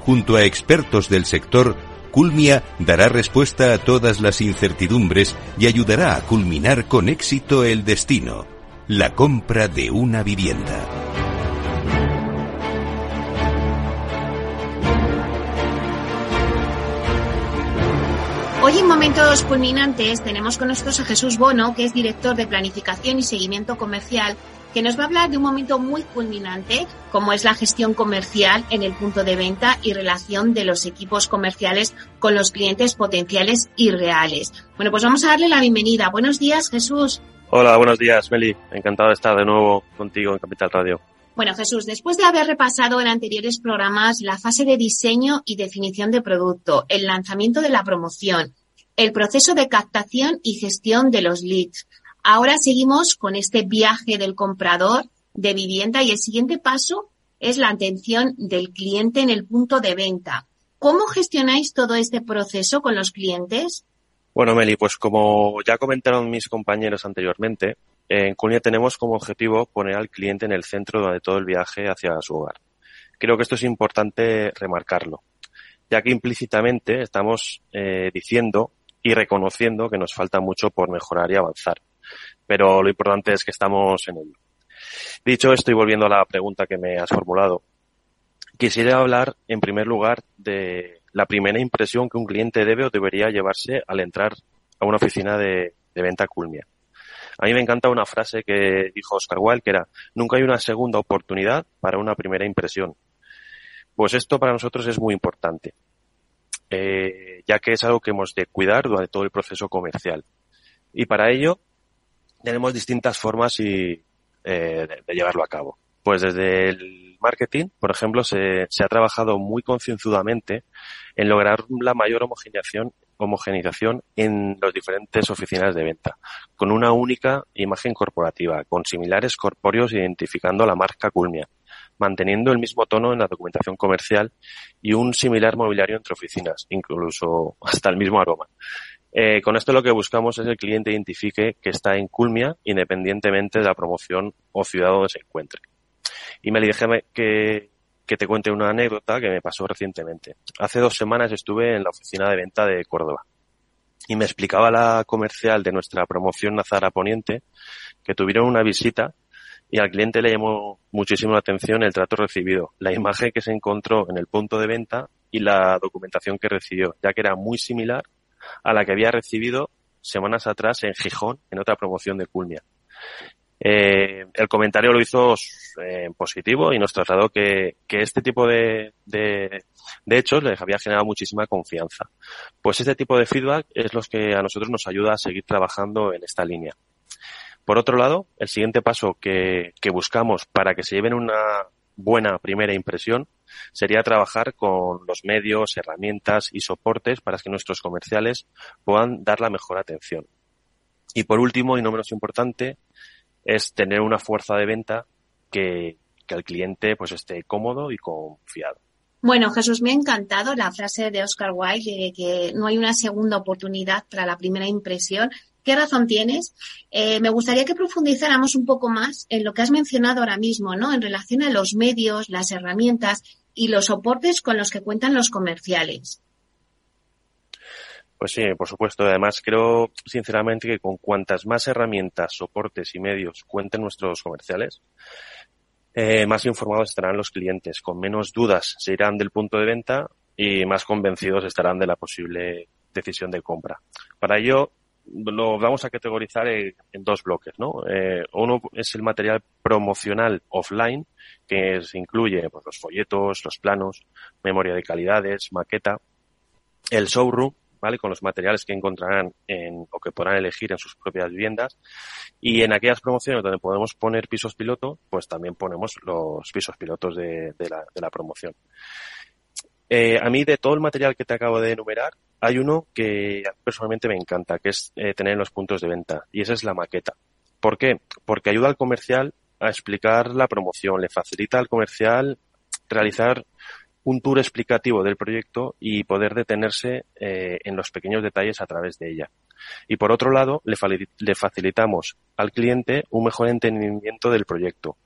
junto a expertos del sector, Culmia dará respuesta a todas las incertidumbres y ayudará a culminar con éxito el destino, la compra de una vivienda. Hoy en Momentos Culminantes tenemos con nosotros a Jesús Bono, que es director de Planificación y Seguimiento Comercial que nos va a hablar de un momento muy culminante, como es la gestión comercial en el punto de venta y relación de los equipos comerciales con los clientes potenciales y reales. Bueno, pues vamos a darle la bienvenida. Buenos días, Jesús. Hola, buenos días, Meli. Encantado de estar de nuevo contigo en Capital Radio. Bueno, Jesús, después de haber repasado en anteriores programas la fase de diseño y definición de producto, el lanzamiento de la promoción, el proceso de captación y gestión de los leads, Ahora seguimos con este viaje del comprador de vivienda y el siguiente paso es la atención del cliente en el punto de venta. ¿Cómo gestionáis todo este proceso con los clientes? Bueno, Meli, pues como ya comentaron mis compañeros anteriormente, en Cunia tenemos como objetivo poner al cliente en el centro de todo el viaje hacia su hogar. Creo que esto es importante remarcarlo, ya que implícitamente estamos eh, diciendo y reconociendo que nos falta mucho por mejorar y avanzar pero lo importante es que estamos en ello. Dicho esto y volviendo a la pregunta que me has formulado, quisiera hablar en primer lugar de la primera impresión que un cliente debe o debería llevarse al entrar a una oficina de, venta Culmia. A mí me encanta una frase que dijo Oscar Wilde que era, nunca hay una segunda oportunidad para una primera impresión. Pues esto para nosotros es muy importante, eh, ya que es algo que hemos de cuidar durante todo el proceso comercial. Y para ello tenemos distintas formas y, eh, de, llevarlo a cabo. Pues desde el marketing, por ejemplo, se, se ha trabajado muy concienzudamente en lograr la mayor homogeneización, homogenización en las diferentes oficinas de venta, con una única imagen corporativa, con similares corpóreos identificando la marca Culmia, manteniendo el mismo tono en la documentación comercial y un similar mobiliario entre oficinas, incluso hasta el mismo aroma. Eh, con esto lo que buscamos es que el cliente identifique que está en Culmia independientemente de la promoción o ciudad donde se encuentre. Y me déjame que, que te cuente una anécdota que me pasó recientemente. Hace dos semanas estuve en la oficina de venta de Córdoba y me explicaba la comercial de nuestra promoción Nazara Poniente que tuvieron una visita y al cliente le llamó muchísimo la atención el trato recibido, la imagen que se encontró en el punto de venta y la documentación que recibió, ya que era muy similar a la que había recibido semanas atrás en Gijón, en otra promoción de Culmia. Eh, el comentario lo hizo eh, positivo y nos trasladó que, este tipo de, de, hechos les había generado muchísima confianza. Pues este tipo de feedback es lo que a nosotros nos ayuda a seguir trabajando en esta línea. Por otro lado, el siguiente paso que buscamos para que se lleven una buena primera impresión sería trabajar con los medios, herramientas y soportes para que nuestros comerciales puedan dar la mejor atención. Y por último, y no menos importante, es tener una fuerza de venta que, que el cliente pues esté cómodo y confiado. Bueno, Jesús, me ha encantado la frase de Oscar Wilde de que no hay una segunda oportunidad para la primera impresión. ¿Qué razón tienes? Eh, me gustaría que profundizáramos un poco más en lo que has mencionado ahora mismo, ¿no? En relación a los medios, las herramientas y los soportes con los que cuentan los comerciales. Pues sí, por supuesto. Además, creo sinceramente que con cuantas más herramientas, soportes y medios cuenten nuestros comerciales, eh, más informados estarán los clientes, con menos dudas se irán del punto de venta y más convencidos estarán de la posible decisión de compra. Para ello, lo vamos a categorizar en, dos bloques, ¿no? Eh, uno es el material promocional offline, que se incluye pues, los folletos, los planos, memoria de calidades, maqueta, el showroom, ¿vale? Con los materiales que encontrarán en, o que podrán elegir en sus propias viviendas. Y en aquellas promociones donde podemos poner pisos piloto, pues también ponemos los pisos pilotos de, la, de la promoción. Eh, a mí, de todo el material que te acabo de enumerar, hay uno que personalmente me encanta, que es eh, tener los puntos de venta, y esa es la maqueta. ¿Por qué? Porque ayuda al comercial a explicar la promoción, le facilita al comercial realizar un tour explicativo del proyecto y poder detenerse eh, en los pequeños detalles a través de ella. Y por otro lado, le, le facilitamos al cliente un mejor entendimiento del proyecto,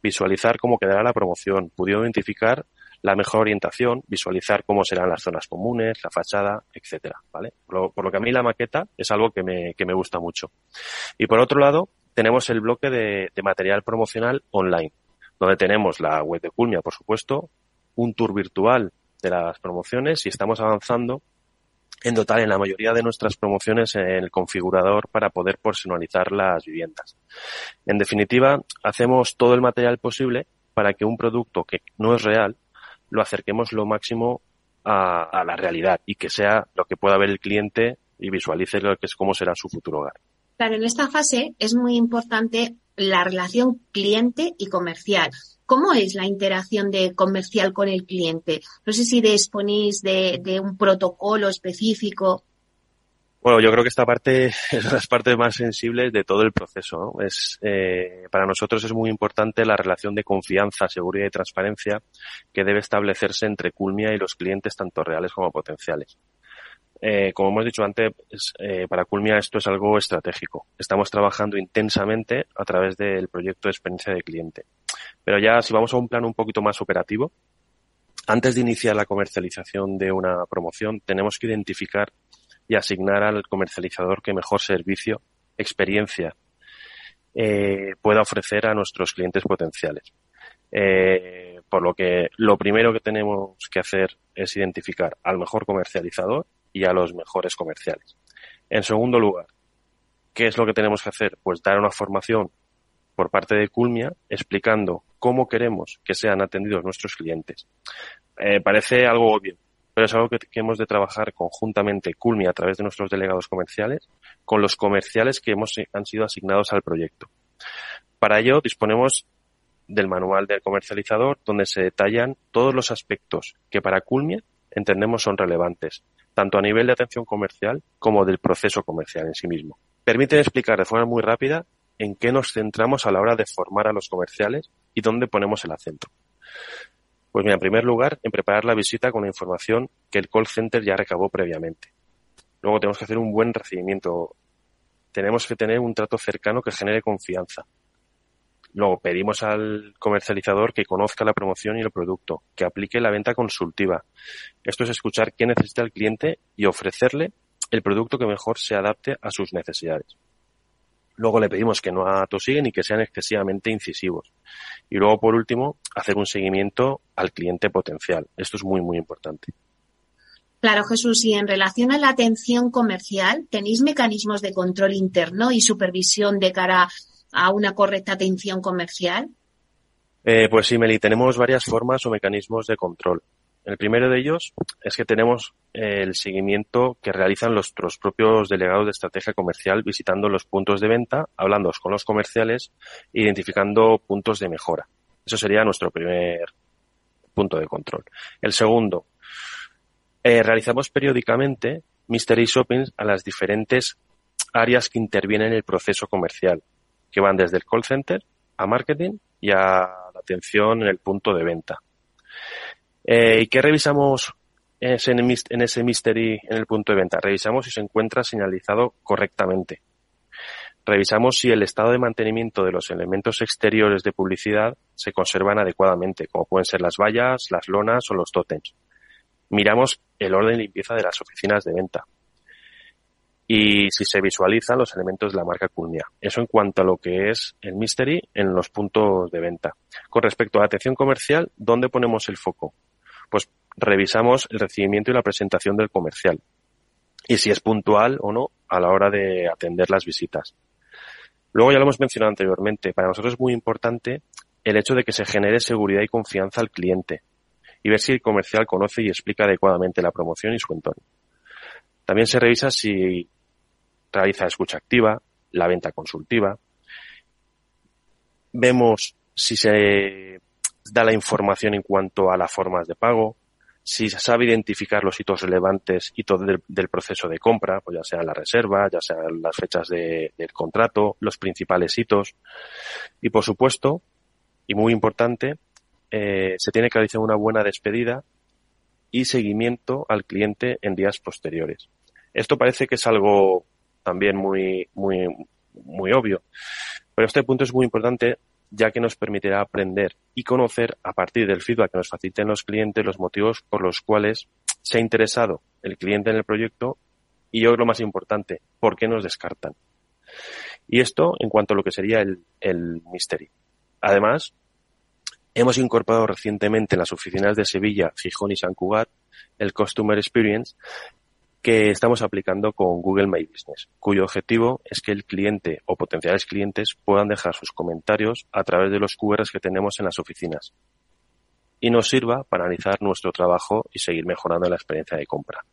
visualizar cómo quedará la promoción, pudiendo identificar la mejor orientación, visualizar cómo serán las zonas comunes, la fachada, etcétera, ¿vale? Por lo, que a mí la maqueta es algo que me, que me gusta mucho. Y por otro lado, tenemos el bloque de, de material promocional online, donde tenemos la web de Culmia, por supuesto, un tour virtual de las promociones y estamos avanzando en dotar en la mayoría de nuestras promociones en el configurador para poder personalizar las viviendas. En definitiva, hacemos todo el material posible para que un producto que no es real lo acerquemos lo máximo a, la realidad y que sea lo que pueda ver el cliente y visualice lo que es cómo será su futuro hogar. Claro, en esta fase es muy importante la relación cliente y comercial. ¿Cómo es la interacción de comercial con el cliente? No sé si disponéis de, de un protocolo específico. Bueno, yo creo que esta parte es las partes más sensibles de todo el proceso. ¿no? Es, eh, para nosotros es muy importante la relación de confianza, seguridad y transparencia que debe establecerse entre Culmia y los clientes, tanto reales como potenciales. Eh, como hemos dicho antes, eh, para Culmia esto es algo estratégico. Estamos trabajando intensamente a través del proyecto de experiencia de cliente. Pero ya si vamos a un plano un poquito más operativo, antes de iniciar la comercialización de una promoción, tenemos que identificar y asignar al comercializador que mejor servicio, experiencia eh, pueda ofrecer a nuestros clientes potenciales. Eh, por lo que lo primero que tenemos que hacer es identificar al mejor comercializador y a los mejores comerciales. En segundo lugar, ¿qué es lo que tenemos que hacer? Pues dar una formación por parte de Culmia explicando cómo queremos que sean atendidos nuestros clientes. Eh, parece algo obvio, pero es algo que, hemos de trabajar conjuntamente Culmia a través de nuestros delegados comerciales con los comerciales que hemos, han sido asignados al proyecto. Para ello disponemos del manual del comercializador donde se detallan todos los aspectos que para Culmia entendemos son relevantes, tanto a nivel de atención comercial como del proceso comercial en sí mismo. Permiten explicar de forma muy rápida en qué nos centramos a la hora de formar a los comerciales y dónde ponemos el acento. Pues mira, en primer lugar, en preparar la visita con la información que el call center ya recabó previamente. Luego tenemos que hacer un buen recibimiento. Tenemos que tener un trato cercano que genere confianza. Luego pedimos al comercializador que conozca la promoción y el producto, que aplique la venta consultiva. Esto es escuchar qué necesita el cliente y ofrecerle el producto que mejor se adapte a sus necesidades. Luego le pedimos que no atosiguen y que sean excesivamente incisivos. Y luego, por último, hacer un seguimiento al cliente potencial. Esto es muy, muy importante. Claro, Jesús, y en relación a la atención comercial, ¿tenéis mecanismos de control interno y supervisión de cara a una correcta atención comercial? Eh, pues sí, Meli, tenemos varias formas o mecanismos de control. El primero de ellos es que tenemos el seguimiento que realizan los, propios delegados de estrategia comercial visitando los puntos de venta, hablando con los comerciales, identificando puntos de mejora. Eso sería nuestro primer punto de control. El segundo, eh, realizamos periódicamente mystery shoppings a las diferentes áreas que intervienen en el proceso comercial, que van desde el call center a marketing y a la atención en el punto de venta. Eh, ¿Y qué revisamos en ese mystery en el punto de venta? Revisamos si se encuentra señalizado correctamente. Revisamos si el estado de mantenimiento de los elementos exteriores de publicidad se conservan adecuadamente, como pueden ser las vallas, las lonas o los tótems. Miramos el orden de limpieza de las oficinas de venta. Y si se visualizan los elementos de la marca Culmia. Eso en cuanto a lo que es el mystery en los puntos de venta. Con respecto a la atención comercial, ¿dónde ponemos el foco? Pues revisamos el recibimiento y la presentación del comercial y si es puntual o no a la hora de atender las visitas. Luego ya lo hemos mencionado anteriormente, para nosotros es muy importante el hecho de que se genere seguridad y confianza al cliente y ver si el comercial conoce y explica adecuadamente la promoción y su entorno. También se revisa si realiza escucha activa, la venta consultiva. Vemos si se da la información en cuanto a las formas de pago, si sabe identificar los hitos relevantes, hitos del, del proceso de compra, pues ya sea la reserva, ya sean las fechas de, del contrato, los principales hitos. Y por supuesto, y muy importante, eh, se tiene que realizar una buena despedida y seguimiento al cliente en días posteriores. Esto parece que es algo también muy, muy, muy obvio, pero este punto es muy importante ya que nos permitirá aprender y conocer a partir del feedback que nos faciliten los clientes los motivos por los cuales se ha interesado el cliente en el proyecto y yo lo más importante, por qué nos descartan. Y esto en cuanto a lo que sería el, el mystery. Además, hemos incorporado recientemente en las oficinas de Sevilla, Gijón y San Cugat el Customer Experience, que estamos aplicando con Google My Business, cuyo objetivo es que el cliente o potenciales clientes puedan dejar sus comentarios a través de los QRs que tenemos en las oficinas y nos sirva para analizar nuestro trabajo y seguir mejorando la experiencia de compra.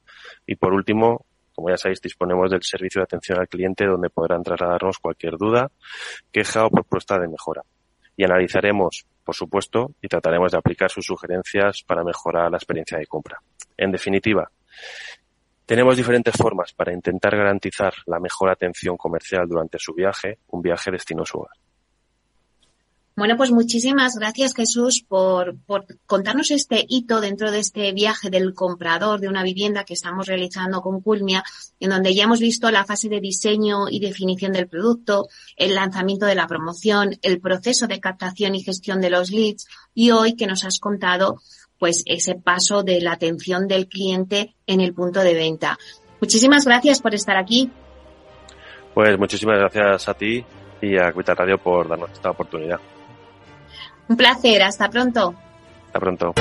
Y por último, como ya sabéis, disponemos del servicio de atención al cliente donde podrán trasladarnos cualquier duda, queja o propuesta de mejora. Y analizaremos, por supuesto, y trataremos de aplicar sus sugerencias para mejorar la experiencia de compra. En definitiva, tenemos diferentes formas para intentar garantizar la mejor atención comercial durante su viaje, un viaje destino a su hogar. Bueno, pues muchísimas gracias Jesús por, por, contarnos este hito dentro de este viaje del comprador de una vivienda que estamos realizando con Culmia, en donde ya hemos visto la fase de diseño y definición del producto, el lanzamiento de la promoción, el proceso de captación y gestión de los leads y hoy que nos has contado pues ese paso de la atención del cliente en el punto de venta. Muchísimas gracias por estar aquí. Pues muchísimas gracias a ti y a Cuita Radio por darnos esta oportunidad. Un placer, hasta pronto. Hasta pronto.